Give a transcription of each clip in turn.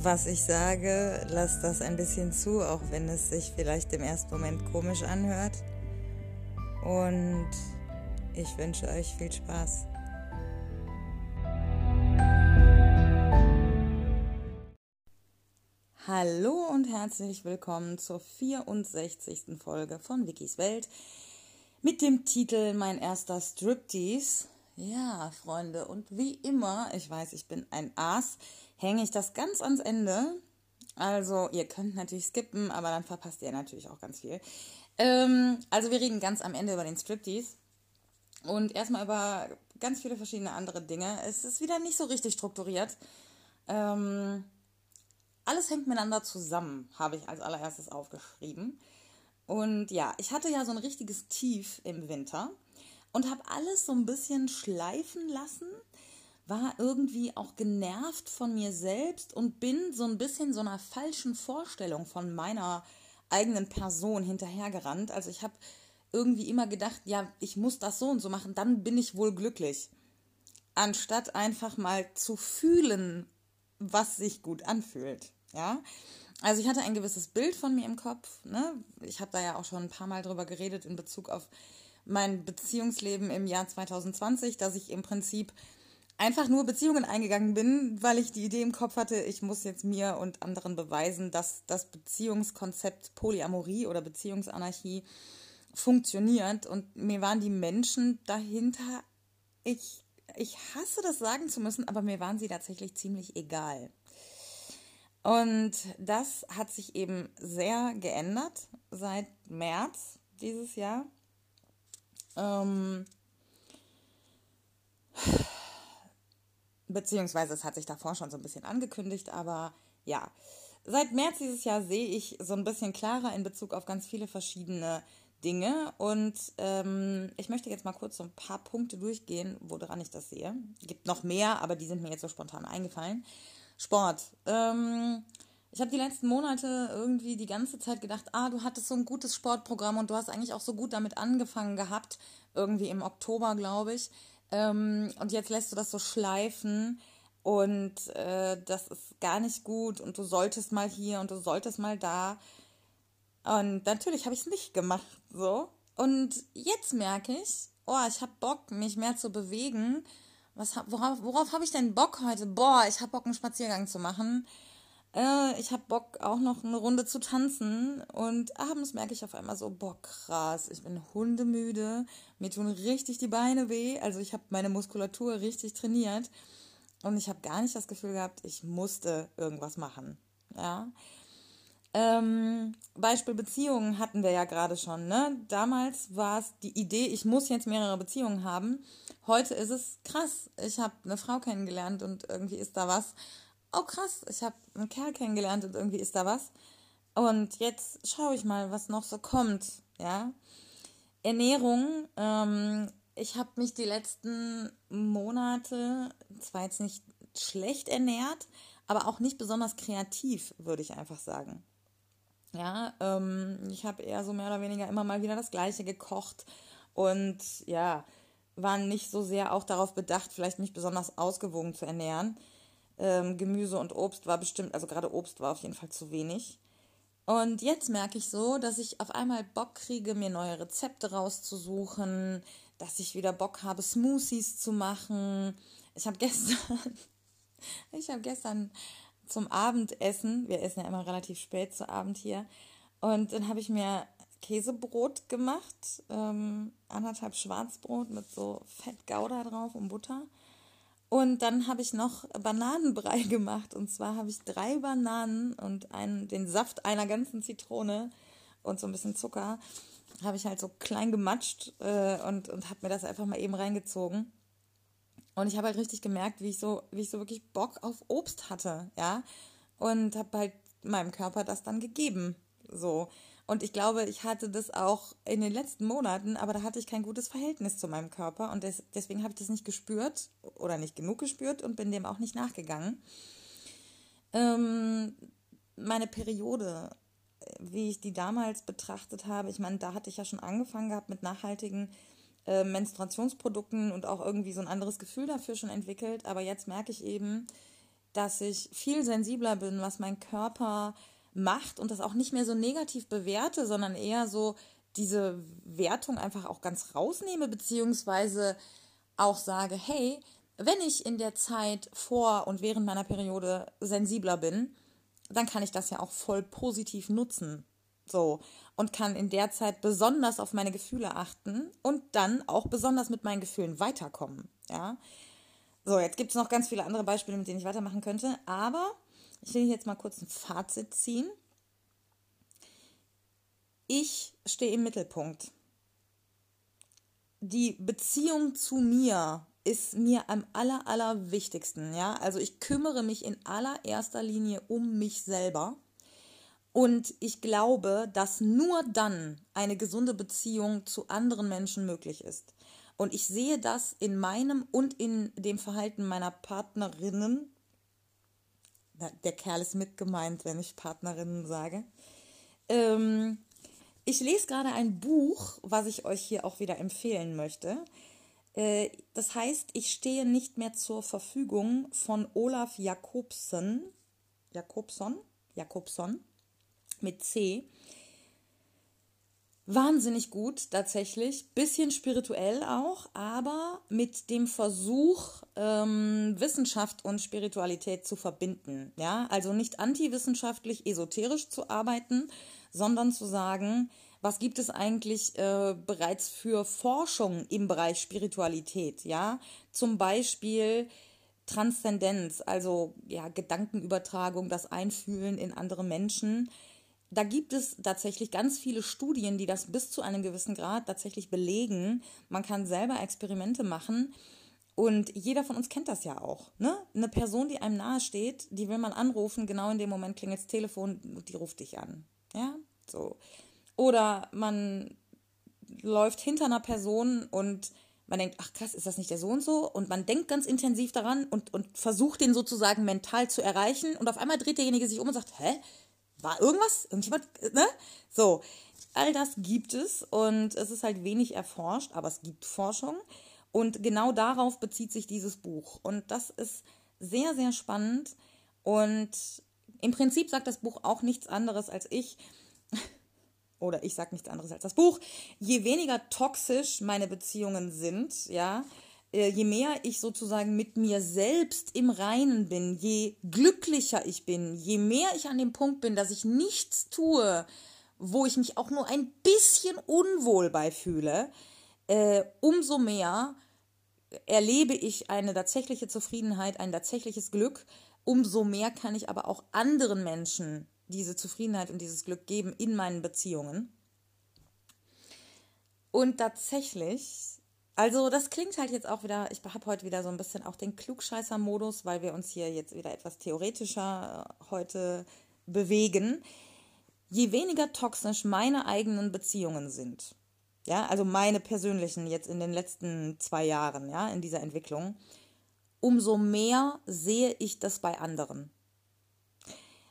was ich sage, lasst das ein bisschen zu, auch wenn es sich vielleicht im ersten Moment komisch anhört. Und ich wünsche euch viel Spaß. Hallo und herzlich willkommen zur 64. Folge von Wikis Welt mit dem Titel Mein erster Striptease. Ja, Freunde, und wie immer, ich weiß, ich bin ein Aas, hänge ich das ganz ans Ende. Also, ihr könnt natürlich skippen, aber dann verpasst ihr natürlich auch ganz viel. Ähm, also, wir reden ganz am Ende über den Striptease und erstmal über ganz viele verschiedene andere Dinge. Es ist wieder nicht so richtig strukturiert. Ähm, alles hängt miteinander zusammen, habe ich als allererstes aufgeschrieben. Und ja, ich hatte ja so ein richtiges Tief im Winter und habe alles so ein bisschen schleifen lassen, war irgendwie auch genervt von mir selbst und bin so ein bisschen so einer falschen Vorstellung von meiner eigenen Person hinterhergerannt. Also ich habe irgendwie immer gedacht, ja, ich muss das so und so machen, dann bin ich wohl glücklich. Anstatt einfach mal zu fühlen, was sich gut anfühlt. Ja, also ich hatte ein gewisses Bild von mir im Kopf. Ne? Ich habe da ja auch schon ein paar Mal drüber geredet in Bezug auf mein Beziehungsleben im Jahr 2020, dass ich im Prinzip einfach nur Beziehungen eingegangen bin, weil ich die Idee im Kopf hatte, ich muss jetzt mir und anderen beweisen, dass das Beziehungskonzept Polyamorie oder Beziehungsanarchie funktioniert. Und mir waren die Menschen dahinter, ich, ich hasse das sagen zu müssen, aber mir waren sie tatsächlich ziemlich egal. Und das hat sich eben sehr geändert seit März dieses Jahr. Ähm, beziehungsweise es hat sich davor schon so ein bisschen angekündigt, aber ja, seit März dieses Jahr sehe ich so ein bisschen klarer in Bezug auf ganz viele verschiedene Dinge und ähm, ich möchte jetzt mal kurz so ein paar Punkte durchgehen, woran ich das sehe. Es gibt noch mehr, aber die sind mir jetzt so spontan eingefallen. Sport. Ähm, ich habe die letzten Monate irgendwie die ganze Zeit gedacht, ah, du hattest so ein gutes Sportprogramm und du hast eigentlich auch so gut damit angefangen gehabt, irgendwie im Oktober, glaube ich. Ähm, und jetzt lässt du das so schleifen und äh, das ist gar nicht gut und du solltest mal hier und du solltest mal da. Und natürlich habe ich es nicht gemacht, so. Und jetzt merke ich, oh, ich habe Bock, mich mehr zu bewegen. Was, worauf worauf habe ich denn Bock heute? Boah, ich habe Bock, einen Spaziergang zu machen. Äh, ich habe Bock, auch noch eine Runde zu tanzen. Und abends merke ich auf einmal so, boah, krass, ich bin hundemüde. Mir tun richtig die Beine weh. Also ich habe meine Muskulatur richtig trainiert. Und ich habe gar nicht das Gefühl gehabt, ich musste irgendwas machen. Ja. Ähm, Beispiel Beziehungen hatten wir ja gerade schon. Ne? Damals war es die Idee, ich muss jetzt mehrere Beziehungen haben. Heute ist es krass. Ich habe eine Frau kennengelernt und irgendwie ist da was oh krass, ich habe einen Kerl kennengelernt und irgendwie ist da was. Und jetzt schaue ich mal, was noch so kommt, ja. Ernährung, ähm, ich habe mich die letzten Monate zwar jetzt nicht schlecht ernährt, aber auch nicht besonders kreativ, würde ich einfach sagen. Ja, ähm, ich habe eher so mehr oder weniger immer mal wieder das Gleiche gekocht und ja, war nicht so sehr auch darauf bedacht, vielleicht mich besonders ausgewogen zu ernähren. Ähm, Gemüse und Obst war bestimmt, also gerade Obst war auf jeden Fall zu wenig. Und jetzt merke ich so, dass ich auf einmal Bock kriege, mir neue Rezepte rauszusuchen, dass ich wieder Bock habe, Smoothies zu machen. Ich habe gestern, ich habe gestern zum Abendessen, wir essen ja immer relativ spät zu Abend hier, und dann habe ich mir Käsebrot gemacht, ähm, anderthalb Schwarzbrot mit so Fett Gouda drauf und Butter. Und dann habe ich noch Bananenbrei gemacht. Und zwar habe ich drei Bananen und einen, den Saft einer ganzen Zitrone und so ein bisschen Zucker habe ich halt so klein gematscht äh, und, und habe mir das einfach mal eben reingezogen. Und ich habe halt richtig gemerkt, wie ich so, wie ich so wirklich Bock auf Obst hatte, ja. Und habe halt meinem Körper das dann gegeben. So. Und ich glaube, ich hatte das auch in den letzten Monaten, aber da hatte ich kein gutes Verhältnis zu meinem Körper und des, deswegen habe ich das nicht gespürt oder nicht genug gespürt und bin dem auch nicht nachgegangen. Ähm, meine Periode, wie ich die damals betrachtet habe, ich meine, da hatte ich ja schon angefangen gehabt mit nachhaltigen äh, Menstruationsprodukten und auch irgendwie so ein anderes Gefühl dafür schon entwickelt. Aber jetzt merke ich eben, dass ich viel sensibler bin, was mein Körper macht und das auch nicht mehr so negativ bewerte, sondern eher so diese Wertung einfach auch ganz rausnehme, beziehungsweise auch sage, hey, wenn ich in der Zeit vor und während meiner Periode sensibler bin, dann kann ich das ja auch voll positiv nutzen. So. Und kann in der Zeit besonders auf meine Gefühle achten und dann auch besonders mit meinen Gefühlen weiterkommen. Ja. So, jetzt gibt es noch ganz viele andere Beispiele, mit denen ich weitermachen könnte, aber ich will jetzt mal kurz ein Fazit ziehen. Ich stehe im Mittelpunkt. Die Beziehung zu mir ist mir am aller, aller wichtigsten. Ja? Also ich kümmere mich in allererster Linie um mich selber. Und ich glaube, dass nur dann eine gesunde Beziehung zu anderen Menschen möglich ist. Und ich sehe das in meinem und in dem Verhalten meiner Partnerinnen der Kerl ist mit gemeint, wenn ich Partnerinnen sage. Ähm, ich lese gerade ein Buch, was ich euch hier auch wieder empfehlen möchte. Äh, das heißt, ich stehe nicht mehr zur Verfügung von Olaf Jakobsen. Jakobson? Jakobson mit C wahnsinnig gut tatsächlich, bisschen spirituell auch, aber mit dem Versuch, ähm, Wissenschaft und Spiritualität zu verbinden. Ja, also nicht antiwissenschaftlich, esoterisch zu arbeiten, sondern zu sagen, was gibt es eigentlich äh, bereits für Forschung im Bereich Spiritualität? Ja, zum Beispiel Transzendenz, also ja Gedankenübertragung, das Einfühlen in andere Menschen da gibt es tatsächlich ganz viele Studien, die das bis zu einem gewissen Grad tatsächlich belegen. Man kann selber Experimente machen. Und jeder von uns kennt das ja auch. Ne? Eine Person, die einem nahe steht, die will man anrufen, genau in dem Moment klingelt das Telefon, die ruft dich an. Ja, so. Oder man läuft hinter einer Person und man denkt, ach krass, ist das nicht der so und so? Und man denkt ganz intensiv daran und, und versucht den sozusagen mental zu erreichen. Und auf einmal dreht derjenige sich um und sagt, hä? War irgendwas? Irgendjemand, ne? So, all das gibt es und es ist halt wenig erforscht, aber es gibt Forschung und genau darauf bezieht sich dieses Buch und das ist sehr, sehr spannend und im Prinzip sagt das Buch auch nichts anderes als ich, oder ich sage nichts anderes als das Buch, je weniger toxisch meine Beziehungen sind, ja, je mehr ich sozusagen mit mir selbst im Reinen bin, je glücklicher ich bin, je mehr ich an dem Punkt bin, dass ich nichts tue, wo ich mich auch nur ein bisschen unwohl bei fühle, äh, umso mehr erlebe ich eine tatsächliche Zufriedenheit, ein tatsächliches Glück, umso mehr kann ich aber auch anderen Menschen diese Zufriedenheit und dieses Glück geben in meinen Beziehungen. Und tatsächlich also das klingt halt jetzt auch wieder, ich habe heute wieder so ein bisschen auch den Klugscheißer-Modus, weil wir uns hier jetzt wieder etwas theoretischer äh, heute bewegen. Je weniger toxisch meine eigenen Beziehungen sind, ja, also meine persönlichen jetzt in den letzten zwei Jahren, ja, in dieser Entwicklung, umso mehr sehe ich das bei anderen.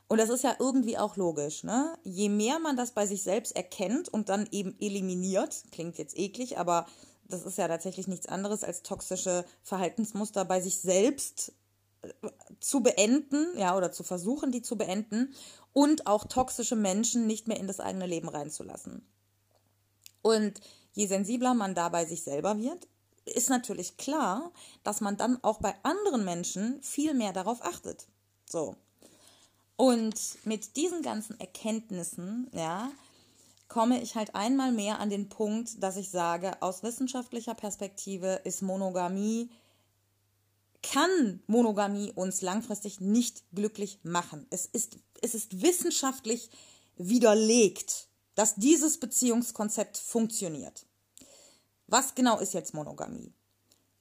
Und das ist ja irgendwie auch logisch, ne? Je mehr man das bei sich selbst erkennt und dann eben eliminiert, klingt jetzt eklig, aber das ist ja tatsächlich nichts anderes als toxische Verhaltensmuster bei sich selbst äh, zu beenden, ja, oder zu versuchen, die zu beenden und auch toxische Menschen nicht mehr in das eigene Leben reinzulassen. Und je sensibler man da bei sich selber wird, ist natürlich klar, dass man dann auch bei anderen Menschen viel mehr darauf achtet. So. Und mit diesen ganzen Erkenntnissen, ja, komme ich halt einmal mehr an den Punkt, dass ich sage, aus wissenschaftlicher Perspektive ist Monogamie, kann Monogamie uns langfristig nicht glücklich machen. Es ist, es ist wissenschaftlich widerlegt, dass dieses Beziehungskonzept funktioniert. Was genau ist jetzt Monogamie?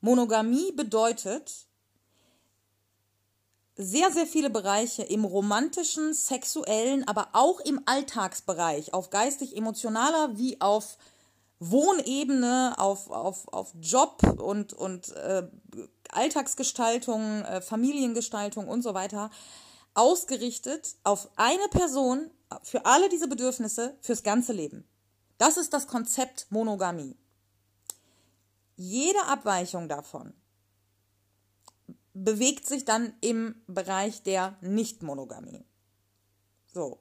Monogamie bedeutet, sehr, sehr viele Bereiche im romantischen, sexuellen, aber auch im Alltagsbereich, auf geistig-emotionaler wie auf Wohnebene, auf, auf, auf Job und, und äh, Alltagsgestaltung, äh, Familiengestaltung und so weiter, ausgerichtet auf eine Person für alle diese Bedürfnisse fürs ganze Leben. Das ist das Konzept Monogamie. Jede Abweichung davon bewegt sich dann im Bereich der Nichtmonogamie. So.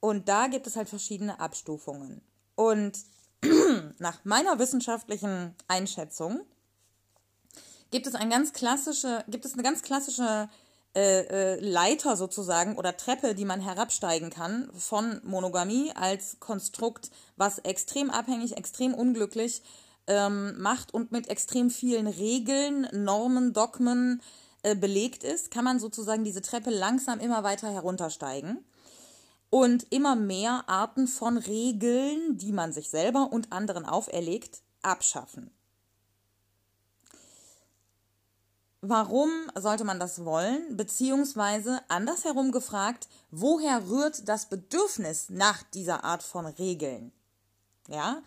Und da gibt es halt verschiedene Abstufungen. Und nach meiner wissenschaftlichen Einschätzung gibt es, ein ganz klassische, gibt es eine ganz klassische äh, äh, Leiter sozusagen oder Treppe, die man herabsteigen kann von Monogamie als Konstrukt, was extrem abhängig, extrem unglücklich ähm, macht und mit extrem vielen Regeln, Normen, Dogmen äh, belegt ist, kann man sozusagen diese Treppe langsam immer weiter heruntersteigen und immer mehr Arten von Regeln, die man sich selber und anderen auferlegt, abschaffen. Warum sollte man das wollen? Beziehungsweise andersherum gefragt, woher rührt das Bedürfnis nach dieser Art von Regeln? Ja,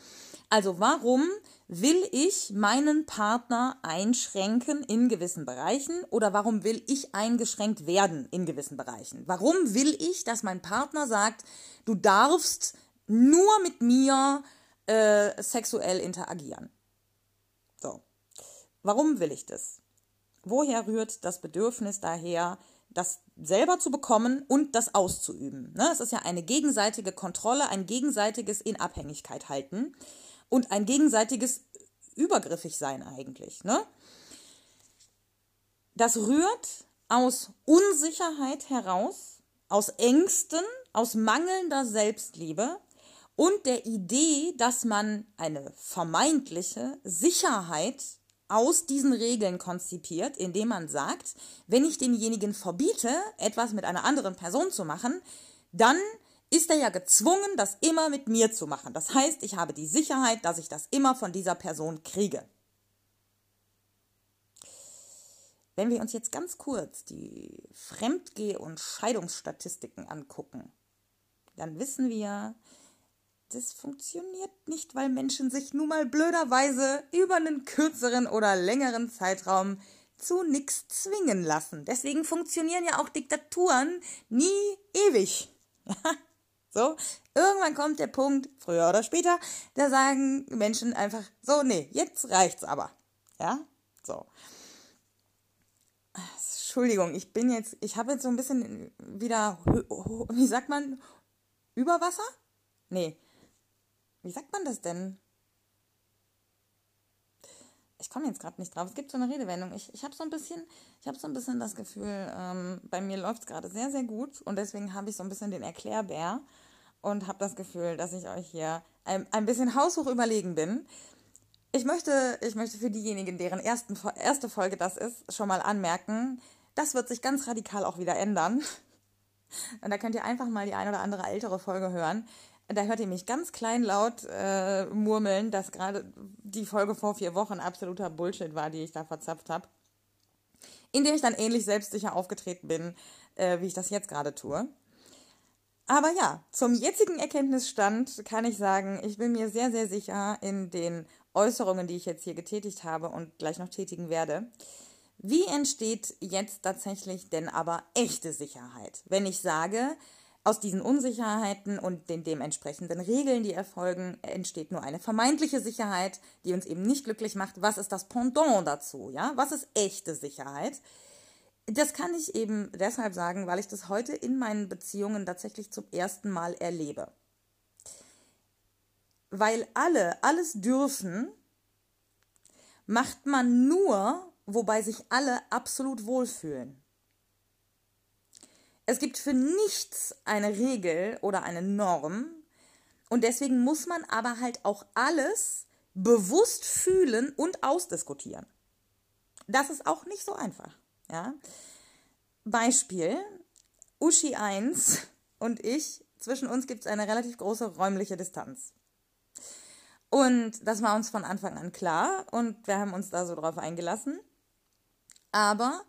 also warum will ich meinen Partner einschränken in gewissen Bereichen oder warum will ich eingeschränkt werden in gewissen Bereichen? Warum will ich, dass mein Partner sagt, du darfst nur mit mir äh, sexuell interagieren? So, warum will ich das? Woher rührt das Bedürfnis daher, das selber zu bekommen und das auszuüben? Ne? Es ist ja eine gegenseitige Kontrolle, ein gegenseitiges in Abhängigkeit halten und ein gegenseitiges übergriffig sein eigentlich. Ne? Das rührt aus Unsicherheit heraus, aus Ängsten, aus mangelnder Selbstliebe und der Idee, dass man eine vermeintliche Sicherheit aus diesen Regeln konzipiert, indem man sagt, wenn ich demjenigen verbiete, etwas mit einer anderen Person zu machen, dann ist er ja gezwungen, das immer mit mir zu machen. Das heißt, ich habe die Sicherheit, dass ich das immer von dieser Person kriege. Wenn wir uns jetzt ganz kurz die Fremdgeh- und Scheidungsstatistiken angucken, dann wissen wir, das funktioniert nicht, weil Menschen sich nun mal blöderweise über einen kürzeren oder längeren Zeitraum zu nichts zwingen lassen. Deswegen funktionieren ja auch Diktaturen nie ewig. so, irgendwann kommt der Punkt, früher oder später, da sagen Menschen einfach so, nee, jetzt reicht's aber. Ja, so. Entschuldigung, ich bin jetzt, ich habe jetzt so ein bisschen wieder, wie sagt man, über Wasser? Nee, wie sagt man das denn? Ich komme jetzt gerade nicht drauf. Es gibt so eine Redewendung. Ich, ich habe so ein bisschen, ich habe so ein bisschen das Gefühl, ähm, bei mir läuft es gerade sehr, sehr gut und deswegen habe ich so ein bisschen den Erklärbär und habe das Gefühl, dass ich euch hier ein, ein bisschen haushoch überlegen bin. Ich möchte, ich möchte für diejenigen, deren ersten, erste Folge das ist, schon mal anmerken, das wird sich ganz radikal auch wieder ändern. Und da könnt ihr einfach mal die ein oder andere ältere Folge hören. Da hört ihr mich ganz kleinlaut äh, murmeln, dass gerade die Folge vor vier Wochen absoluter Bullshit war, die ich da verzapft habe. In dem ich dann ähnlich selbstsicher aufgetreten bin, äh, wie ich das jetzt gerade tue. Aber ja, zum jetzigen Erkenntnisstand kann ich sagen, ich bin mir sehr, sehr sicher in den Äußerungen, die ich jetzt hier getätigt habe und gleich noch tätigen werde. Wie entsteht jetzt tatsächlich denn aber echte Sicherheit? Wenn ich sage, aus diesen Unsicherheiten und den dementsprechenden Regeln, die erfolgen, entsteht nur eine vermeintliche Sicherheit, die uns eben nicht glücklich macht. Was ist das Pendant dazu? Ja, was ist echte Sicherheit? Das kann ich eben deshalb sagen, weil ich das heute in meinen Beziehungen tatsächlich zum ersten Mal erlebe. Weil alle alles dürfen, macht man nur, wobei sich alle absolut wohlfühlen. Es gibt für nichts eine Regel oder eine Norm. Und deswegen muss man aber halt auch alles bewusst fühlen und ausdiskutieren. Das ist auch nicht so einfach. Ja? Beispiel: Uschi 1 und ich, zwischen uns gibt es eine relativ große räumliche Distanz. Und das war uns von Anfang an klar und wir haben uns da so drauf eingelassen. Aber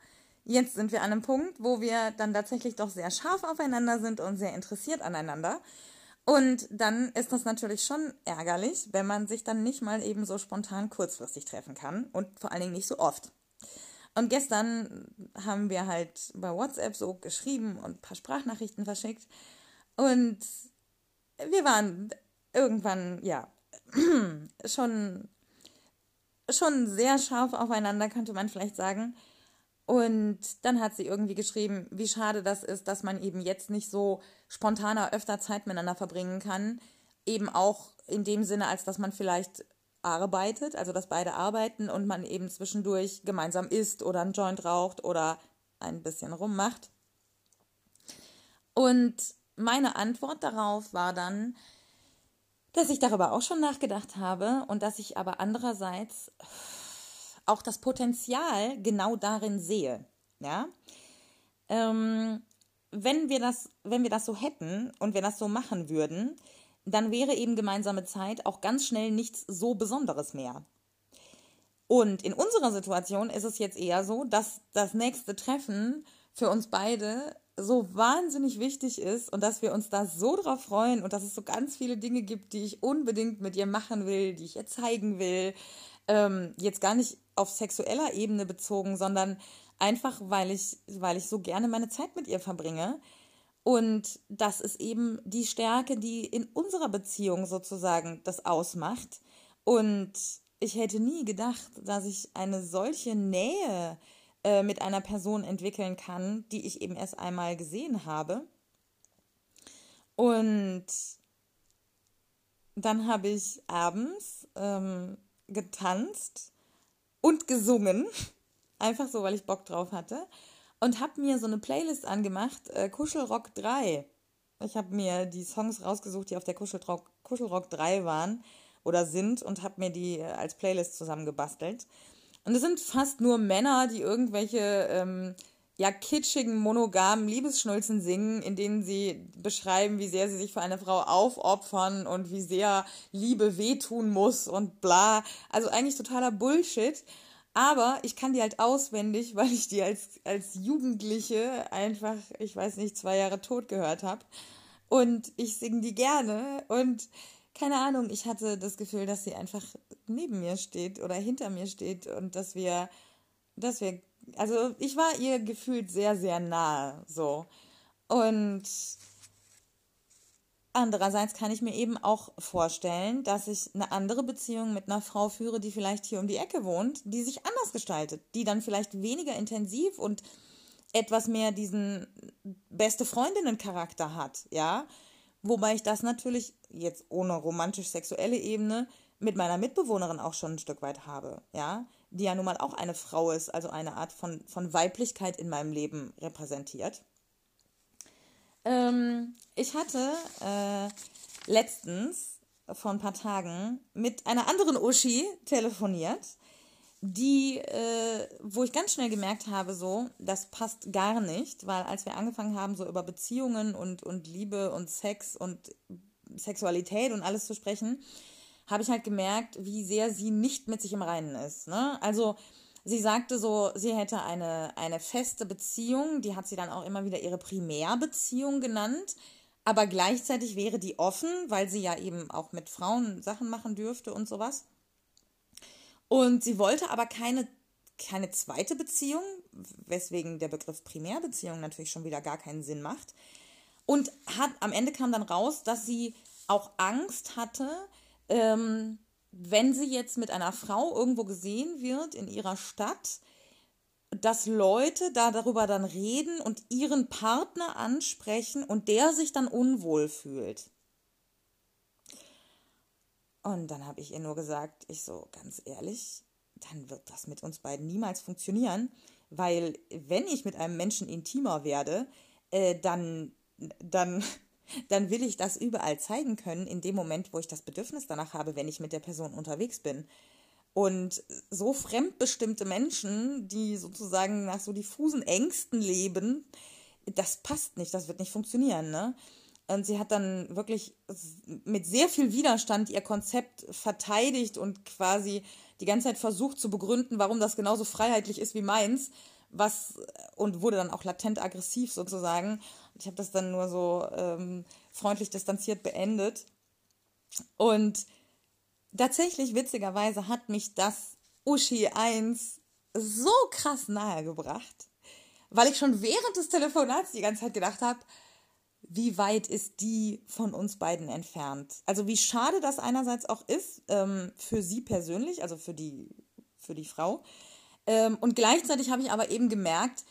jetzt sind wir an einem Punkt, wo wir dann tatsächlich doch sehr scharf aufeinander sind und sehr interessiert aneinander. Und dann ist das natürlich schon ärgerlich, wenn man sich dann nicht mal eben so spontan kurzfristig treffen kann und vor allen Dingen nicht so oft. Und gestern haben wir halt bei WhatsApp so geschrieben und ein paar Sprachnachrichten verschickt. Und wir waren irgendwann, ja, schon, schon sehr scharf aufeinander, könnte man vielleicht sagen. Und dann hat sie irgendwie geschrieben, wie schade das ist, dass man eben jetzt nicht so spontaner öfter Zeit miteinander verbringen kann. Eben auch in dem Sinne, als dass man vielleicht arbeitet, also dass beide arbeiten und man eben zwischendurch gemeinsam isst oder einen Joint raucht oder ein bisschen rummacht. Und meine Antwort darauf war dann, dass ich darüber auch schon nachgedacht habe und dass ich aber andererseits auch das Potenzial genau darin sehe. Ja? Ähm, wenn, wir das, wenn wir das so hätten und wir das so machen würden, dann wäre eben gemeinsame Zeit auch ganz schnell nichts so Besonderes mehr. Und in unserer Situation ist es jetzt eher so, dass das nächste Treffen für uns beide so wahnsinnig wichtig ist und dass wir uns da so drauf freuen und dass es so ganz viele Dinge gibt, die ich unbedingt mit ihr machen will, die ich ihr zeigen will. Ähm, jetzt gar nicht auf sexueller Ebene bezogen, sondern einfach, weil ich, weil ich so gerne meine Zeit mit ihr verbringe. Und das ist eben die Stärke, die in unserer Beziehung sozusagen das ausmacht. Und ich hätte nie gedacht, dass ich eine solche Nähe äh, mit einer Person entwickeln kann, die ich eben erst einmal gesehen habe. Und dann habe ich abends ähm, getanzt und gesungen, einfach so, weil ich Bock drauf hatte und habe mir so eine Playlist angemacht, äh, Kuschelrock 3. Ich habe mir die Songs rausgesucht, die auf der Kuschelrock, Kuschelrock 3 waren oder sind und habe mir die äh, als Playlist zusammengebastelt. Und es sind fast nur Männer, die irgendwelche ähm, ja kitschigen, monogamen Liebesschnulzen singen, in denen sie beschreiben, wie sehr sie sich für eine Frau aufopfern und wie sehr Liebe wehtun muss und bla. Also eigentlich totaler Bullshit. Aber ich kann die halt auswendig, weil ich die als, als Jugendliche einfach, ich weiß nicht, zwei Jahre tot gehört habe. Und ich singe die gerne. Und keine Ahnung, ich hatte das Gefühl, dass sie einfach neben mir steht oder hinter mir steht und dass wir, dass wir, also ich war ihr gefühlt sehr, sehr nahe, so. Und Andererseits kann ich mir eben auch vorstellen, dass ich eine andere Beziehung mit einer Frau führe, die vielleicht hier um die Ecke wohnt, die sich anders gestaltet, die dann vielleicht weniger intensiv und etwas mehr diesen beste Freundinnen-Charakter hat, ja. Wobei ich das natürlich jetzt ohne romantisch-sexuelle Ebene mit meiner Mitbewohnerin auch schon ein Stück weit habe, ja, die ja nun mal auch eine Frau ist, also eine Art von, von Weiblichkeit in meinem Leben repräsentiert. Ähm, ich hatte äh, letztens vor ein paar Tagen mit einer anderen Uschi telefoniert, die, äh, wo ich ganz schnell gemerkt habe, so, das passt gar nicht, weil als wir angefangen haben, so über Beziehungen und, und Liebe und Sex und Sexualität und alles zu sprechen, habe ich halt gemerkt, wie sehr sie nicht mit sich im Reinen ist. Ne? Also sie sagte so, sie hätte eine, eine feste Beziehung, die hat sie dann auch immer wieder ihre Primärbeziehung genannt, aber gleichzeitig wäre die offen, weil sie ja eben auch mit Frauen Sachen machen dürfte und sowas. Und sie wollte aber keine, keine zweite Beziehung, weswegen der Begriff Primärbeziehung natürlich schon wieder gar keinen Sinn macht. Und hat, am Ende kam dann raus, dass sie auch Angst hatte, ähm, wenn sie jetzt mit einer Frau irgendwo gesehen wird in ihrer Stadt, dass Leute da darüber dann reden und ihren Partner ansprechen und der sich dann unwohl fühlt. Und dann habe ich ihr nur gesagt, ich so ganz ehrlich, dann wird das mit uns beiden niemals funktionieren, weil wenn ich mit einem Menschen intimer werde, äh, dann, dann dann will ich das überall zeigen können, in dem Moment, wo ich das Bedürfnis danach habe, wenn ich mit der Person unterwegs bin. Und so fremdbestimmte Menschen, die sozusagen nach so diffusen Ängsten leben, das passt nicht, das wird nicht funktionieren, ne? Und sie hat dann wirklich mit sehr viel Widerstand ihr Konzept verteidigt und quasi die ganze Zeit versucht zu begründen, warum das genauso freiheitlich ist wie meins, was und wurde dann auch latent aggressiv sozusagen. Ich habe das dann nur so ähm, freundlich distanziert beendet. Und tatsächlich, witzigerweise, hat mich das Uschi 1 so krass nahe gebracht, weil ich schon während des Telefonats die ganze Zeit gedacht habe, wie weit ist die von uns beiden entfernt? Also wie schade das einerseits auch ist ähm, für sie persönlich, also für die, für die Frau. Ähm, und gleichzeitig habe ich aber eben gemerkt,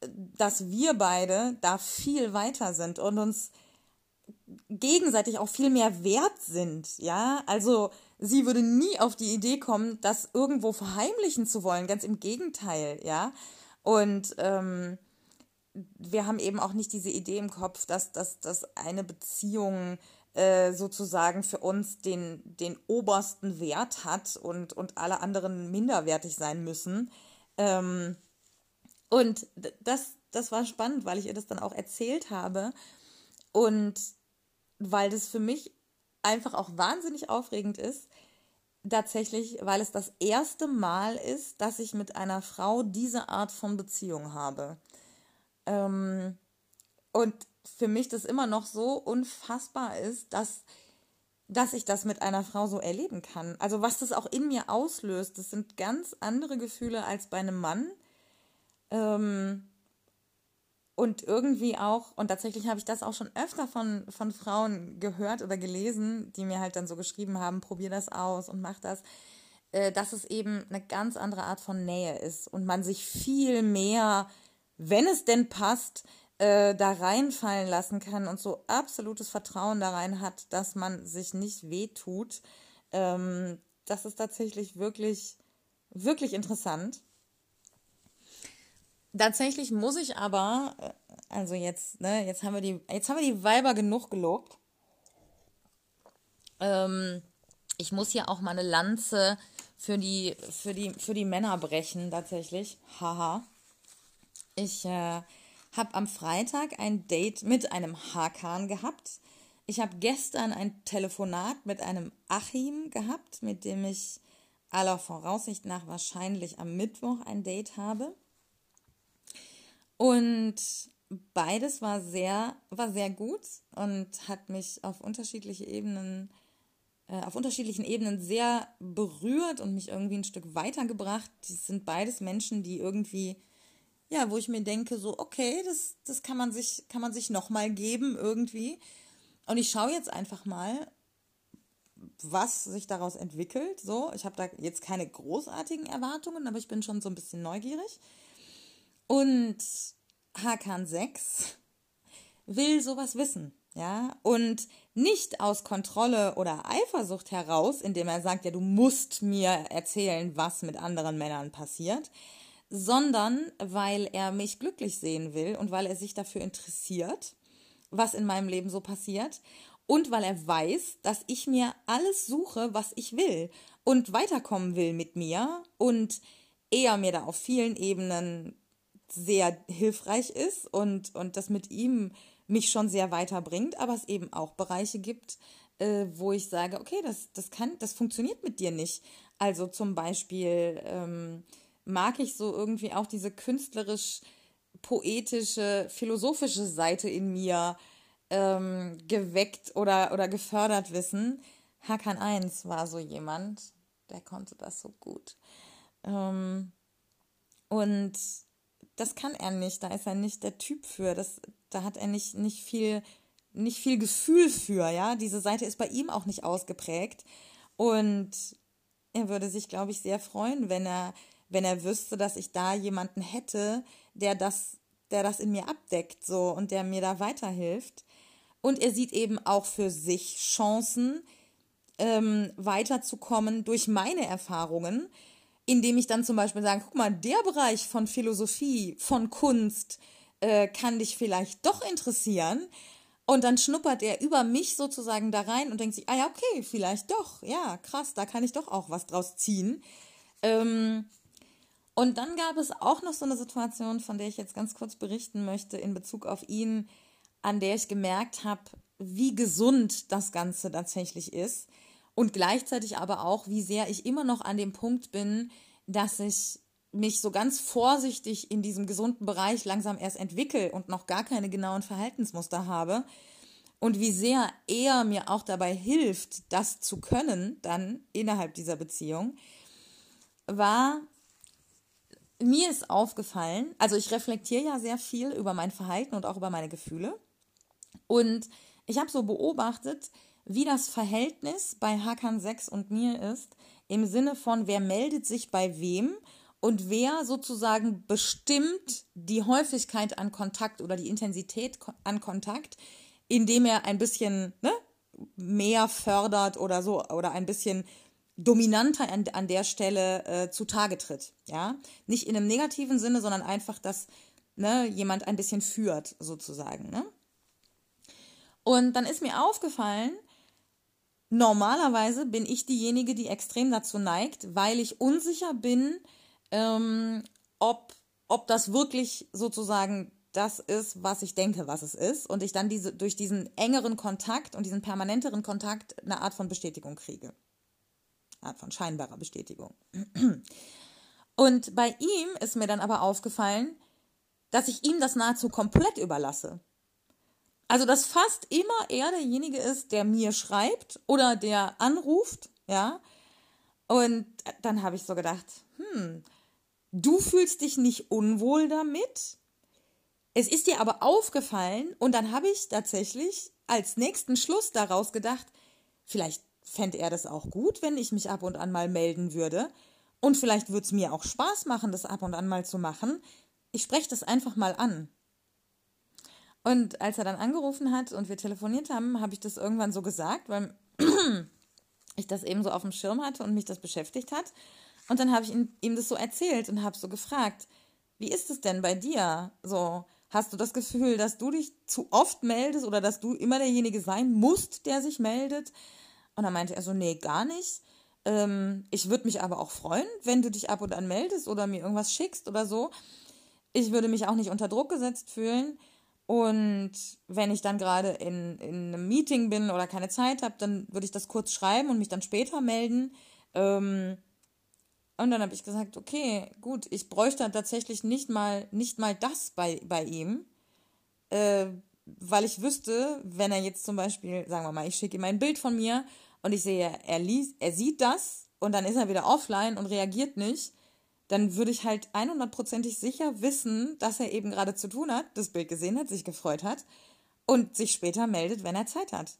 dass wir beide da viel weiter sind und uns gegenseitig auch viel mehr wert sind, ja. Also sie würde nie auf die Idee kommen, das irgendwo verheimlichen zu wollen, ganz im Gegenteil, ja. Und ähm, wir haben eben auch nicht diese Idee im Kopf, dass, dass, dass eine Beziehung äh, sozusagen für uns den, den obersten Wert hat und, und alle anderen minderwertig sein müssen. Ähm, und das, das war spannend, weil ich ihr das dann auch erzählt habe und weil das für mich einfach auch wahnsinnig aufregend ist, tatsächlich, weil es das erste Mal ist, dass ich mit einer Frau diese Art von Beziehung habe. Ähm, und für mich das immer noch so unfassbar ist, dass, dass ich das mit einer Frau so erleben kann. Also was das auch in mir auslöst, das sind ganz andere Gefühle als bei einem Mann. Ähm, und irgendwie auch, und tatsächlich habe ich das auch schon öfter von, von Frauen gehört oder gelesen, die mir halt dann so geschrieben haben, probier das aus und mach das, äh, dass es eben eine ganz andere Art von Nähe ist und man sich viel mehr, wenn es denn passt, äh, da reinfallen lassen kann und so absolutes Vertrauen da rein hat, dass man sich nicht wehtut. Ähm, das ist tatsächlich wirklich, wirklich interessant. Tatsächlich muss ich aber, äh, also jetzt, ne, jetzt haben wir die, jetzt haben wir die Weiber genug gelobt. Ähm, ich muss hier auch mal eine Lanze für die, für die, für die Männer brechen, tatsächlich. Haha. Ich äh, habe am Freitag ein Date mit einem Hakan gehabt. Ich habe gestern ein Telefonat mit einem Achim gehabt, mit dem ich aller Voraussicht nach wahrscheinlich am Mittwoch ein Date habe. Und beides war sehr, war sehr gut und hat mich auf unterschiedliche Ebenen, äh, auf unterschiedlichen Ebenen sehr berührt und mich irgendwie ein Stück weitergebracht. Das sind beides Menschen, die irgendwie, ja, wo ich mir denke, so, okay, das, das kann man sich, kann man sich nochmal geben irgendwie. Und ich schaue jetzt einfach mal, was sich daraus entwickelt. So, ich habe da jetzt keine großartigen Erwartungen, aber ich bin schon so ein bisschen neugierig. Und Hakan 6 will sowas wissen, ja, und nicht aus Kontrolle oder Eifersucht heraus, indem er sagt, ja, du musst mir erzählen, was mit anderen Männern passiert, sondern weil er mich glücklich sehen will und weil er sich dafür interessiert, was in meinem Leben so passiert und weil er weiß, dass ich mir alles suche, was ich will und weiterkommen will mit mir und er mir da auf vielen Ebenen sehr hilfreich ist und, und das mit ihm mich schon sehr weiterbringt, aber es eben auch Bereiche gibt, äh, wo ich sage, okay, das, das kann, das funktioniert mit dir nicht. Also zum Beispiel ähm, mag ich so irgendwie auch diese künstlerisch poetische, philosophische Seite in mir ähm, geweckt oder, oder gefördert wissen. Hakan 1 war so jemand, der konnte das so gut. Ähm, und das kann er nicht, da ist er nicht der Typ für, das, da hat er nicht, nicht viel, nicht viel Gefühl für, ja. Diese Seite ist bei ihm auch nicht ausgeprägt. Und er würde sich, glaube ich, sehr freuen, wenn er, wenn er wüsste, dass ich da jemanden hätte, der das, der das in mir abdeckt, so und der mir da weiterhilft. Und er sieht eben auch für sich Chancen, ähm, weiterzukommen durch meine Erfahrungen, indem ich dann zum Beispiel sage, guck mal, der Bereich von Philosophie, von Kunst äh, kann dich vielleicht doch interessieren. Und dann schnuppert er über mich sozusagen da rein und denkt sich, ah ja, okay, vielleicht doch, ja, krass, da kann ich doch auch was draus ziehen. Ähm, und dann gab es auch noch so eine Situation, von der ich jetzt ganz kurz berichten möchte in Bezug auf ihn, an der ich gemerkt habe, wie gesund das Ganze tatsächlich ist und gleichzeitig aber auch, wie sehr ich immer noch an dem Punkt bin, dass ich mich so ganz vorsichtig in diesem gesunden Bereich langsam erst entwickle und noch gar keine genauen Verhaltensmuster habe und wie sehr er mir auch dabei hilft, das zu können, dann innerhalb dieser Beziehung, war, mir ist aufgefallen, also ich reflektiere ja sehr viel über mein Verhalten und auch über meine Gefühle. Und ich habe so beobachtet, wie das Verhältnis bei Hakan 6 und mir ist, im Sinne von, wer meldet sich bei wem und wer sozusagen bestimmt die Häufigkeit an Kontakt oder die Intensität an Kontakt, indem er ein bisschen ne, mehr fördert oder so oder ein bisschen dominanter an, an der Stelle äh, zutage tritt. Ja, nicht in einem negativen Sinne, sondern einfach, dass ne, jemand ein bisschen führt sozusagen. Ne? Und dann ist mir aufgefallen, normalerweise bin ich diejenige, die extrem dazu neigt, weil ich unsicher bin, ähm, ob, ob das wirklich sozusagen das ist, was ich denke, was es ist. Und ich dann diese, durch diesen engeren Kontakt und diesen permanenteren Kontakt eine Art von Bestätigung kriege. Eine Art von scheinbarer Bestätigung. Und bei ihm ist mir dann aber aufgefallen, dass ich ihm das nahezu komplett überlasse. Also, dass fast immer er derjenige ist, der mir schreibt oder der anruft, ja. Und dann habe ich so gedacht, hm, du fühlst dich nicht unwohl damit? Es ist dir aber aufgefallen und dann habe ich tatsächlich als nächsten Schluss daraus gedacht, vielleicht fände er das auch gut, wenn ich mich ab und an mal melden würde. Und vielleicht würde es mir auch Spaß machen, das ab und an mal zu machen. Ich spreche das einfach mal an. Und als er dann angerufen hat und wir telefoniert haben, habe ich das irgendwann so gesagt, weil ich das eben so auf dem Schirm hatte und mich das beschäftigt hat. Und dann habe ich ihm, ihm das so erzählt und habe so gefragt, wie ist es denn bei dir? So, hast du das Gefühl, dass du dich zu oft meldest oder dass du immer derjenige sein musst, der sich meldet? Und dann meinte er so, nee, gar nicht. Ähm, ich würde mich aber auch freuen, wenn du dich ab und an meldest oder mir irgendwas schickst oder so. Ich würde mich auch nicht unter Druck gesetzt fühlen. Und wenn ich dann gerade in, in einem Meeting bin oder keine Zeit habe, dann würde ich das kurz schreiben und mich dann später melden. Ähm, und dann habe ich gesagt, okay, gut, ich bräuchte tatsächlich nicht mal, nicht mal das bei, bei ihm, äh, weil ich wüsste, wenn er jetzt zum Beispiel, sagen wir mal, ich schicke ihm ein Bild von mir und ich sehe, er, liest, er sieht das und dann ist er wieder offline und reagiert nicht, dann würde ich halt 100%ig sicher wissen, dass er eben gerade zu tun hat, das Bild gesehen hat, sich gefreut hat und sich später meldet, wenn er Zeit hat.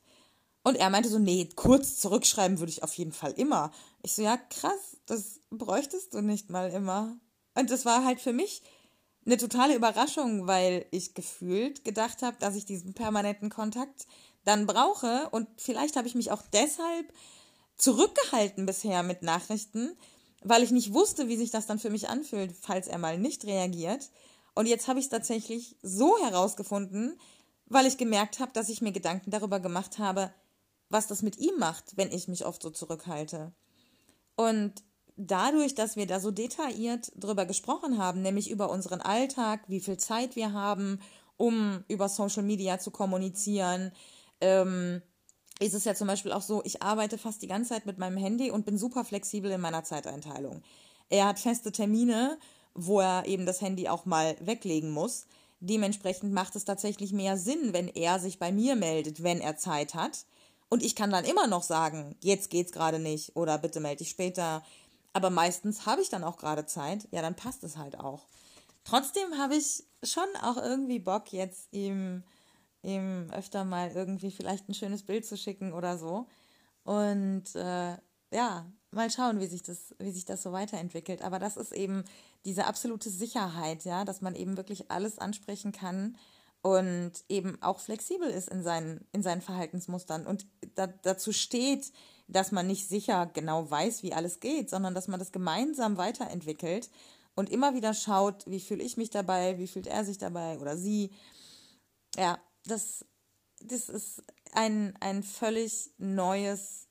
Und er meinte so, nee, kurz zurückschreiben würde ich auf jeden Fall immer. Ich so, ja, krass, das bräuchtest du nicht mal immer. Und das war halt für mich eine totale Überraschung, weil ich gefühlt gedacht habe, dass ich diesen permanenten Kontakt dann brauche. Und vielleicht habe ich mich auch deshalb zurückgehalten bisher mit Nachrichten, weil ich nicht wusste, wie sich das dann für mich anfühlt, falls er mal nicht reagiert. Und jetzt habe ich es tatsächlich so herausgefunden, weil ich gemerkt habe, dass ich mir Gedanken darüber gemacht habe, was das mit ihm macht, wenn ich mich oft so zurückhalte. Und dadurch, dass wir da so detailliert drüber gesprochen haben, nämlich über unseren Alltag, wie viel Zeit wir haben, um über Social Media zu kommunizieren, ähm, ist es ja zum Beispiel auch so, ich arbeite fast die ganze Zeit mit meinem Handy und bin super flexibel in meiner Zeiteinteilung. Er hat feste Termine, wo er eben das Handy auch mal weglegen muss. Dementsprechend macht es tatsächlich mehr Sinn, wenn er sich bei mir meldet, wenn er Zeit hat, und ich kann dann immer noch sagen, jetzt geht's gerade nicht oder bitte melde dich später. Aber meistens habe ich dann auch gerade Zeit. Ja, dann passt es halt auch. Trotzdem habe ich schon auch irgendwie Bock, jetzt ihm, ihm öfter mal irgendwie vielleicht ein schönes Bild zu schicken oder so. Und äh, ja, mal schauen, wie sich das, wie sich das so weiterentwickelt. Aber das ist eben diese absolute Sicherheit, ja, dass man eben wirklich alles ansprechen kann und eben auch flexibel ist in seinen, in seinen Verhaltensmustern und da, dazu steht, dass man nicht sicher genau weiß, wie alles geht, sondern dass man das gemeinsam weiterentwickelt und immer wieder schaut, wie fühle ich mich dabei, wie fühlt er sich dabei oder sie. Ja, das, das ist ein, ein völlig neues,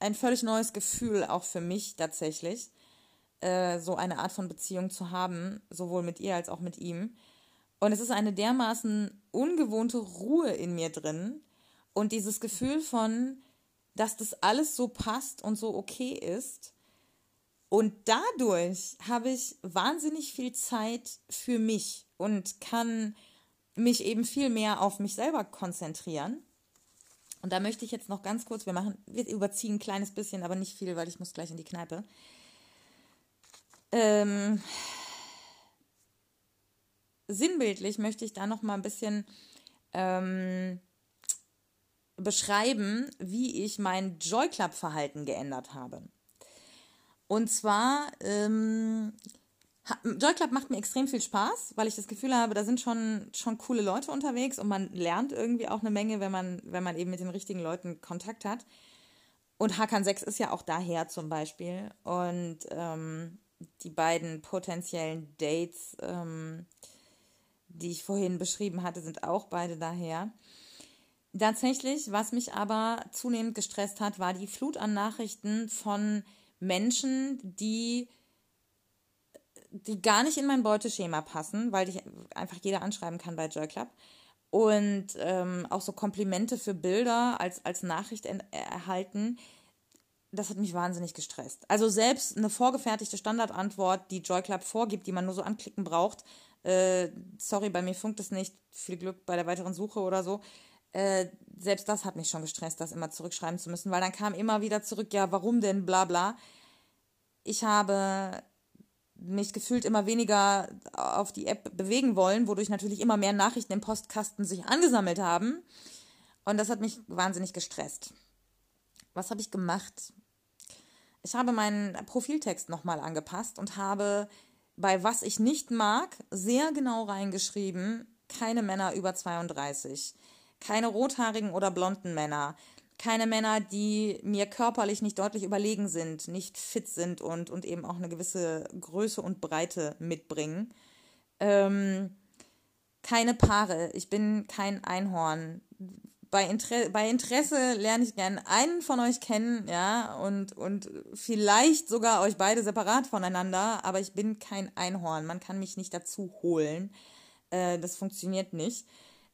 ein völlig neues Gefühl auch für mich tatsächlich, äh, so eine Art von Beziehung zu haben, sowohl mit ihr als auch mit ihm. Und es ist eine dermaßen ungewohnte Ruhe in mir drin und dieses Gefühl von, dass das alles so passt und so okay ist, Und dadurch habe ich wahnsinnig viel Zeit für mich und kann mich eben viel mehr auf mich selber konzentrieren. Und da möchte ich jetzt noch ganz kurz, wir machen, wir überziehen ein kleines bisschen, aber nicht viel, weil ich muss gleich in die Kneipe. Ähm, sinnbildlich möchte ich da noch mal ein bisschen ähm, beschreiben, wie ich mein Joy Club Verhalten geändert habe. Und zwar ähm, Joy Club macht mir extrem viel Spaß, weil ich das Gefühl habe, da sind schon, schon coole Leute unterwegs und man lernt irgendwie auch eine Menge, wenn man, wenn man eben mit den richtigen Leuten Kontakt hat. Und Hakan 6 ist ja auch daher zum Beispiel. Und ähm, die beiden potenziellen Dates, ähm, die ich vorhin beschrieben hatte, sind auch beide daher. Tatsächlich, was mich aber zunehmend gestresst hat, war die Flut an Nachrichten von Menschen, die, die gar nicht in mein Beuteschema passen, weil ich einfach jeder anschreiben kann bei Joy Club. Und ähm, auch so Komplimente für Bilder als, als Nachricht erhalten. Das hat mich wahnsinnig gestresst. Also selbst eine vorgefertigte Standardantwort, die Joy Club vorgibt, die man nur so anklicken braucht. Äh, sorry, bei mir funkt es nicht. Viel Glück bei der weiteren Suche oder so. Äh, selbst das hat mich schon gestresst, das immer zurückschreiben zu müssen, weil dann kam immer wieder zurück, ja, warum denn, bla bla. Ich habe mich gefühlt immer weniger auf die App bewegen wollen, wodurch natürlich immer mehr Nachrichten im Postkasten sich angesammelt haben. Und das hat mich wahnsinnig gestresst. Was habe ich gemacht? Ich habe meinen Profiltext nochmal angepasst und habe bei was ich nicht mag sehr genau reingeschrieben, keine Männer über 32 keine rothaarigen oder blonden Männer, keine Männer, die mir körperlich nicht deutlich überlegen sind, nicht fit sind und, und eben auch eine gewisse Größe und Breite mitbringen. Ähm, keine Paare, ich bin kein Einhorn. Bei, Inter bei Interesse lerne ich gerne einen von euch kennen, ja, und, und vielleicht sogar euch beide separat voneinander, aber ich bin kein Einhorn. Man kann mich nicht dazu holen. Äh, das funktioniert nicht.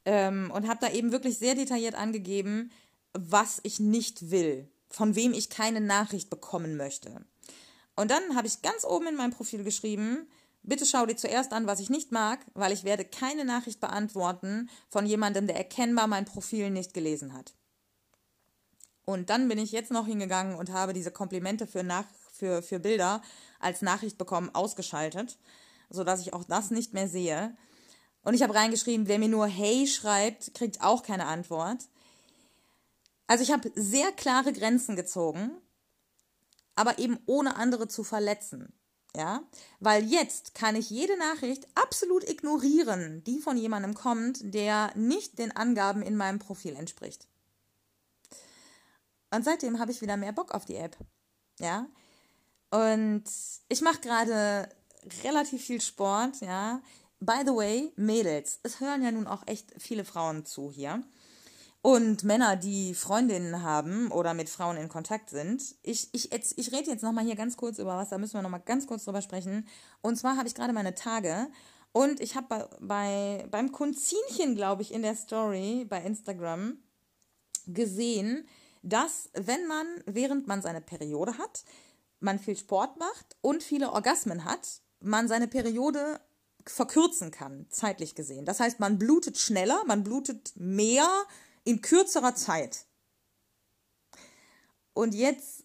Ähm, und habe da eben wirklich sehr detailliert angegeben, was ich nicht will, von wem ich keine Nachricht bekommen möchte. Und dann habe ich ganz oben in meinem Profil geschrieben, bitte schau dir zuerst an, was ich nicht mag, weil ich werde keine Nachricht beantworten von jemandem, der erkennbar mein Profil nicht gelesen hat. Und dann bin ich jetzt noch hingegangen und habe diese Komplimente für, Nach für, für Bilder als Nachricht bekommen ausgeschaltet, sodass ich auch das nicht mehr sehe. Und ich habe reingeschrieben, wer mir nur Hey schreibt, kriegt auch keine Antwort. Also ich habe sehr klare Grenzen gezogen, aber eben ohne andere zu verletzen. Ja, weil jetzt kann ich jede Nachricht absolut ignorieren, die von jemandem kommt, der nicht den Angaben in meinem Profil entspricht. Und seitdem habe ich wieder mehr Bock auf die App. Ja. Und ich mache gerade relativ viel Sport, ja. By the way, Mädels, es hören ja nun auch echt viele Frauen zu hier. Und Männer, die Freundinnen haben oder mit Frauen in Kontakt sind. Ich, ich, ich rede jetzt nochmal hier ganz kurz über was, da müssen wir nochmal ganz kurz drüber sprechen. Und zwar habe ich gerade meine Tage und ich habe bei, bei, beim Kunzinchen, glaube ich, in der Story bei Instagram gesehen, dass wenn man, während man seine Periode hat, man viel Sport macht und viele Orgasmen hat, man seine Periode verkürzen kann, zeitlich gesehen. Das heißt, man blutet schneller, man blutet mehr in kürzerer Zeit. Und jetzt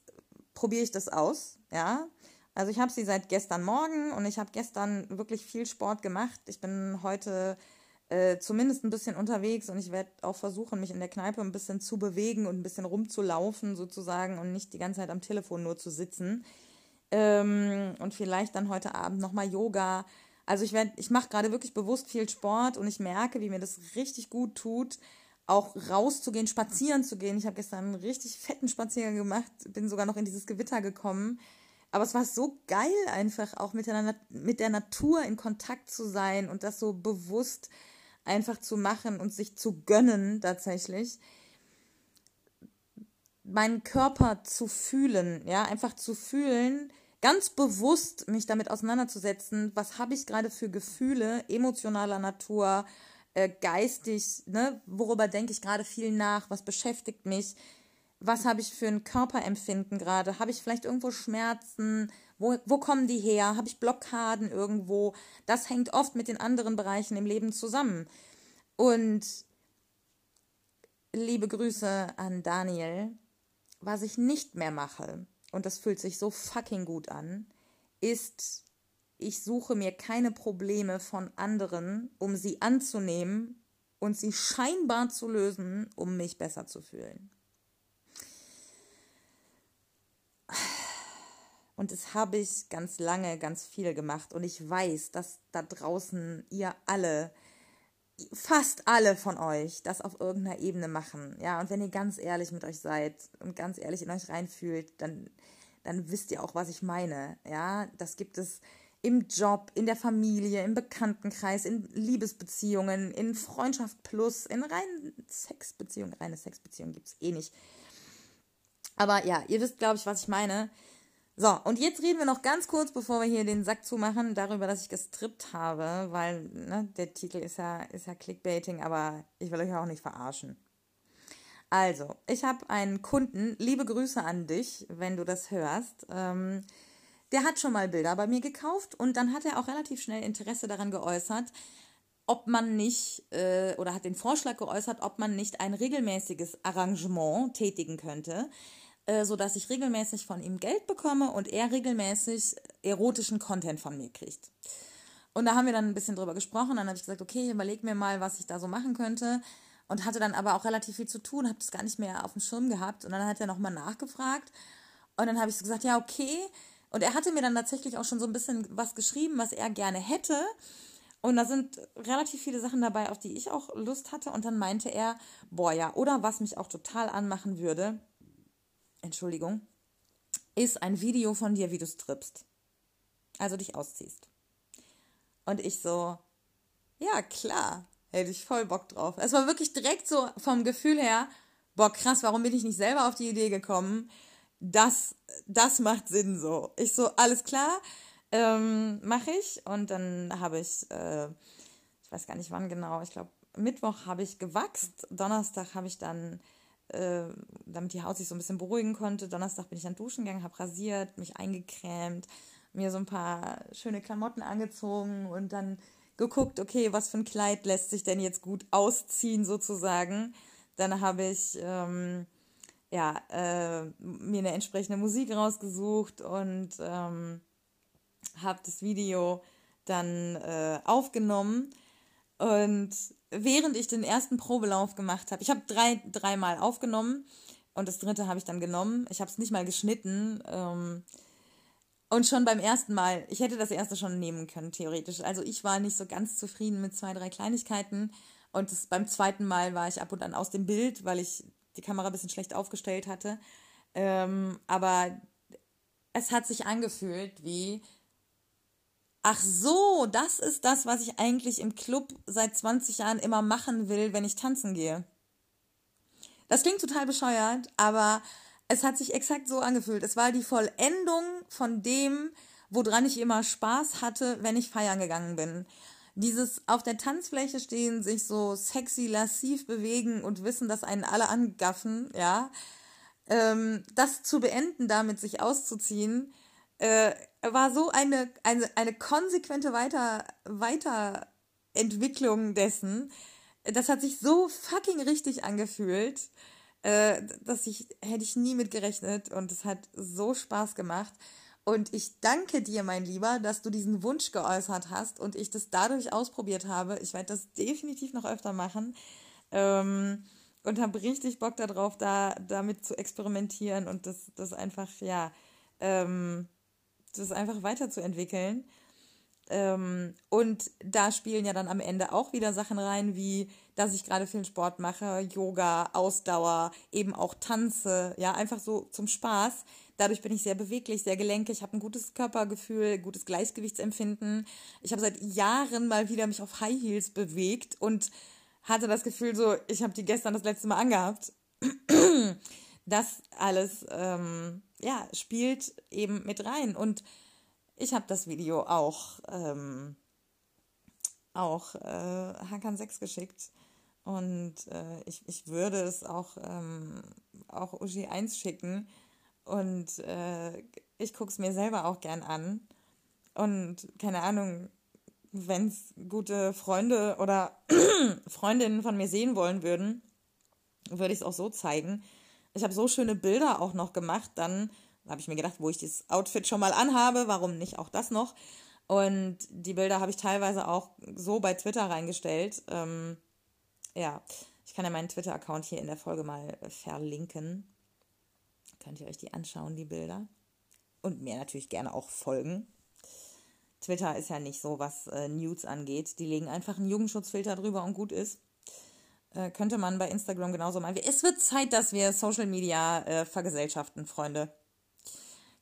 probiere ich das aus, ja. Also ich habe sie seit gestern Morgen und ich habe gestern wirklich viel Sport gemacht. Ich bin heute äh, zumindest ein bisschen unterwegs und ich werde auch versuchen, mich in der Kneipe ein bisschen zu bewegen und ein bisschen rumzulaufen sozusagen und nicht die ganze Zeit am Telefon nur zu sitzen. Ähm, und vielleicht dann heute Abend nochmal Yoga also ich werde, ich mache gerade wirklich bewusst viel Sport und ich merke, wie mir das richtig gut tut, auch rauszugehen, spazieren zu gehen. Ich habe gestern einen richtig fetten Spaziergang gemacht, bin sogar noch in dieses Gewitter gekommen. Aber es war so geil, einfach auch mit der, mit der Natur in Kontakt zu sein und das so bewusst einfach zu machen und sich zu gönnen tatsächlich. Meinen Körper zu fühlen, ja, einfach zu fühlen, ganz bewusst mich damit auseinanderzusetzen, was habe ich gerade für Gefühle emotionaler Natur, äh, geistig, ne, worüber denke ich gerade viel nach, was beschäftigt mich, was habe ich für ein Körperempfinden gerade, habe ich vielleicht irgendwo Schmerzen, Wo, wo kommen die her? Habe ich Blockaden irgendwo? Das hängt oft mit den anderen Bereichen im Leben zusammen. Und liebe Grüße an Daniel. Was ich nicht mehr mache, und das fühlt sich so fucking gut an, ist, ich suche mir keine Probleme von anderen, um sie anzunehmen und sie scheinbar zu lösen, um mich besser zu fühlen. Und das habe ich ganz lange, ganz viel gemacht. Und ich weiß, dass da draußen ihr alle, fast alle von euch, das auf irgendeiner Ebene machen. Ja, und wenn ihr ganz ehrlich mit euch seid und ganz ehrlich in euch reinfühlt, dann, dann wisst ihr auch, was ich meine. Ja, das gibt es im Job, in der Familie, im Bekanntenkreis, in Liebesbeziehungen, in Freundschaft plus, in reinen Sexbeziehungen. Reine Sexbeziehungen gibt es eh nicht. Aber ja, ihr wisst, glaube ich, was ich meine. So, und jetzt reden wir noch ganz kurz, bevor wir hier den Sack zumachen, darüber, dass ich gestrippt habe, weil ne, der Titel ist ja, ist ja Clickbaiting, aber ich will euch auch nicht verarschen. Also, ich habe einen Kunden, liebe Grüße an dich, wenn du das hörst. Ähm, der hat schon mal Bilder bei mir gekauft und dann hat er auch relativ schnell Interesse daran geäußert, ob man nicht, äh, oder hat den Vorschlag geäußert, ob man nicht ein regelmäßiges Arrangement tätigen könnte äh, sodass ich regelmäßig von ihm Geld bekomme und er regelmäßig erotischen Content von mir kriegt. Und da haben wir dann ein bisschen drüber gesprochen. Dann habe ich gesagt, okay, überleg mir mal, was ich da so machen könnte. Und hatte dann aber auch relativ viel zu tun, habe das gar nicht mehr auf dem Schirm gehabt. Und dann hat er nochmal nachgefragt. Und dann habe ich so gesagt, ja, okay. Und er hatte mir dann tatsächlich auch schon so ein bisschen was geschrieben, was er gerne hätte. Und da sind relativ viele Sachen dabei, auf die ich auch Lust hatte. Und dann meinte er, boah, ja, oder was mich auch total anmachen würde, Entschuldigung, ist ein Video von dir, wie du strippst. Also dich ausziehst. Und ich so, ja, klar, hätte ich voll Bock drauf. Es war wirklich direkt so vom Gefühl her, boah, krass, warum bin ich nicht selber auf die Idee gekommen? Das, das macht Sinn so. Ich so, alles klar, ähm, mache ich. Und dann habe ich, äh, ich weiß gar nicht wann genau, ich glaube, Mittwoch habe ich gewachst, Donnerstag habe ich dann äh, damit die Haut sich so ein bisschen beruhigen konnte. Donnerstag bin ich dann duschen gegangen, habe rasiert, mich eingecremt, mir so ein paar schöne Klamotten angezogen und dann geguckt, okay, was für ein Kleid lässt sich denn jetzt gut ausziehen sozusagen. Dann habe ich ähm, ja, äh, mir eine entsprechende Musik rausgesucht und ähm, habe das Video dann äh, aufgenommen und während ich den ersten Probelauf gemacht habe, ich habe drei, dreimal aufgenommen und das dritte habe ich dann genommen. Ich habe es nicht mal geschnitten. Ähm, und schon beim ersten Mal, ich hätte das erste schon nehmen können, theoretisch. Also ich war nicht so ganz zufrieden mit zwei, drei Kleinigkeiten. Und das, beim zweiten Mal war ich ab und an aus dem Bild, weil ich die Kamera ein bisschen schlecht aufgestellt hatte. Ähm, aber es hat sich angefühlt wie, ach so, das ist das, was ich eigentlich im Club seit 20 Jahren immer machen will, wenn ich tanzen gehe. Das klingt total bescheuert, aber es hat sich exakt so angefühlt. Es war die Vollendung von dem, woran ich immer Spaß hatte, wenn ich feiern gegangen bin. Dieses auf der Tanzfläche stehen, sich so sexy lassiv bewegen und wissen, dass einen alle angaffen, ja. Ähm, das zu beenden, damit sich auszuziehen, äh, war so eine, eine, eine konsequente Weiter, Weiterentwicklung dessen. Das hat sich so fucking richtig angefühlt, äh, dass ich, hätte ich nie mit gerechnet und es hat so Spaß gemacht. Und ich danke dir, mein Lieber, dass du diesen Wunsch geäußert hast und ich das dadurch ausprobiert habe. Ich werde das definitiv noch öfter machen. Ähm, und habe richtig Bock darauf, da damit zu experimentieren und das, das einfach, ja, ähm, das einfach weiterzuentwickeln. Ähm, und da spielen ja dann am Ende auch wieder Sachen rein, wie dass ich gerade viel Sport mache, Yoga, Ausdauer, eben auch tanze, ja, einfach so zum Spaß. Dadurch bin ich sehr beweglich, sehr gelenkig, habe ein gutes Körpergefühl, gutes Gleichgewichtsempfinden. Ich habe seit Jahren mal wieder mich auf High Heels bewegt und hatte das Gefühl so, ich habe die gestern das letzte Mal angehabt. Das alles ähm, ja, spielt eben mit rein. Und ich habe das Video auch, ähm, auch äh, Hakan 6 geschickt. Und äh, ich, ich würde es auch, ähm, auch Uschi 1 schicken. Und äh, ich gucke es mir selber auch gern an. Und keine Ahnung, wenn es gute Freunde oder Freundinnen von mir sehen wollen würden, würde ich es auch so zeigen. Ich habe so schöne Bilder auch noch gemacht. Dann habe ich mir gedacht, wo ich das Outfit schon mal anhabe, warum nicht auch das noch? Und die Bilder habe ich teilweise auch so bei Twitter reingestellt. Ähm, ja, ich kann ja meinen Twitter-Account hier in der Folge mal verlinken. Könnt ihr euch die anschauen, die Bilder. Und mir natürlich gerne auch folgen. Twitter ist ja nicht so, was äh, Nudes angeht. Die legen einfach einen Jugendschutzfilter drüber und gut ist. Äh, könnte man bei Instagram genauso machen. Es wird Zeit, dass wir Social Media äh, vergesellschaften, Freunde.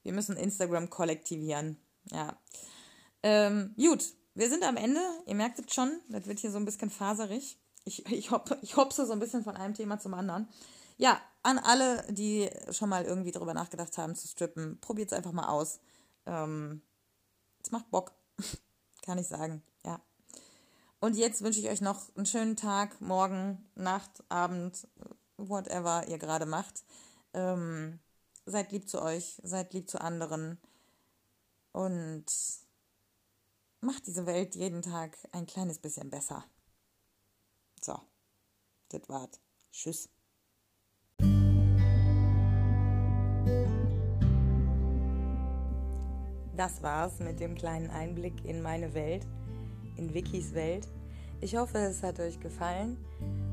Wir müssen Instagram kollektivieren. Ja. Ähm, gut, wir sind am Ende. Ihr merkt es schon, das wird hier so ein bisschen faserig. Ich, ich, hop, ich hopse so ein bisschen von einem Thema zum anderen. Ja, an alle, die schon mal irgendwie darüber nachgedacht haben zu strippen, probiert es einfach mal aus. Ähm, es macht Bock. Kann ich sagen. Ja. Und jetzt wünsche ich euch noch einen schönen Tag, morgen, Nacht, Abend, whatever ihr gerade macht. Ähm, seid lieb zu euch, seid lieb zu anderen und macht diese Welt jeden Tag ein kleines bisschen besser. So, das war's. Tschüss. Das war's mit dem kleinen Einblick in meine Welt, in Wikis Welt. Ich hoffe, es hat euch gefallen.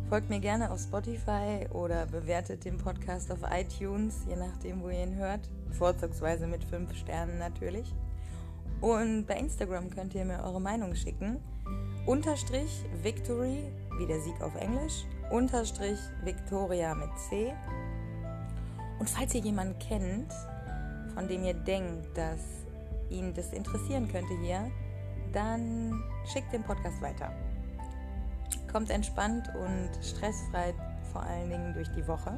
Folgt mir gerne auf Spotify oder bewertet den Podcast auf iTunes, je nachdem, wo ihr ihn hört. Vorzugsweise mit 5 Sternen natürlich. Und bei Instagram könnt ihr mir eure Meinung schicken. Unterstrich Victory, wie der Sieg auf Englisch. Unterstrich Victoria mit C. Und falls ihr jemanden kennt, von dem ihr denkt, dass ihn das interessieren könnte hier, dann schickt den Podcast weiter. Kommt entspannt und stressfrei vor allen Dingen durch die Woche.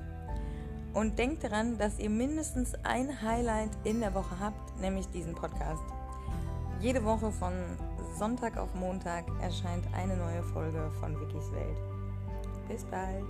Und denkt daran, dass ihr mindestens ein Highlight in der Woche habt, nämlich diesen Podcast. Jede Woche von Sonntag auf Montag erscheint eine neue Folge von Wikis Welt. Bis bald.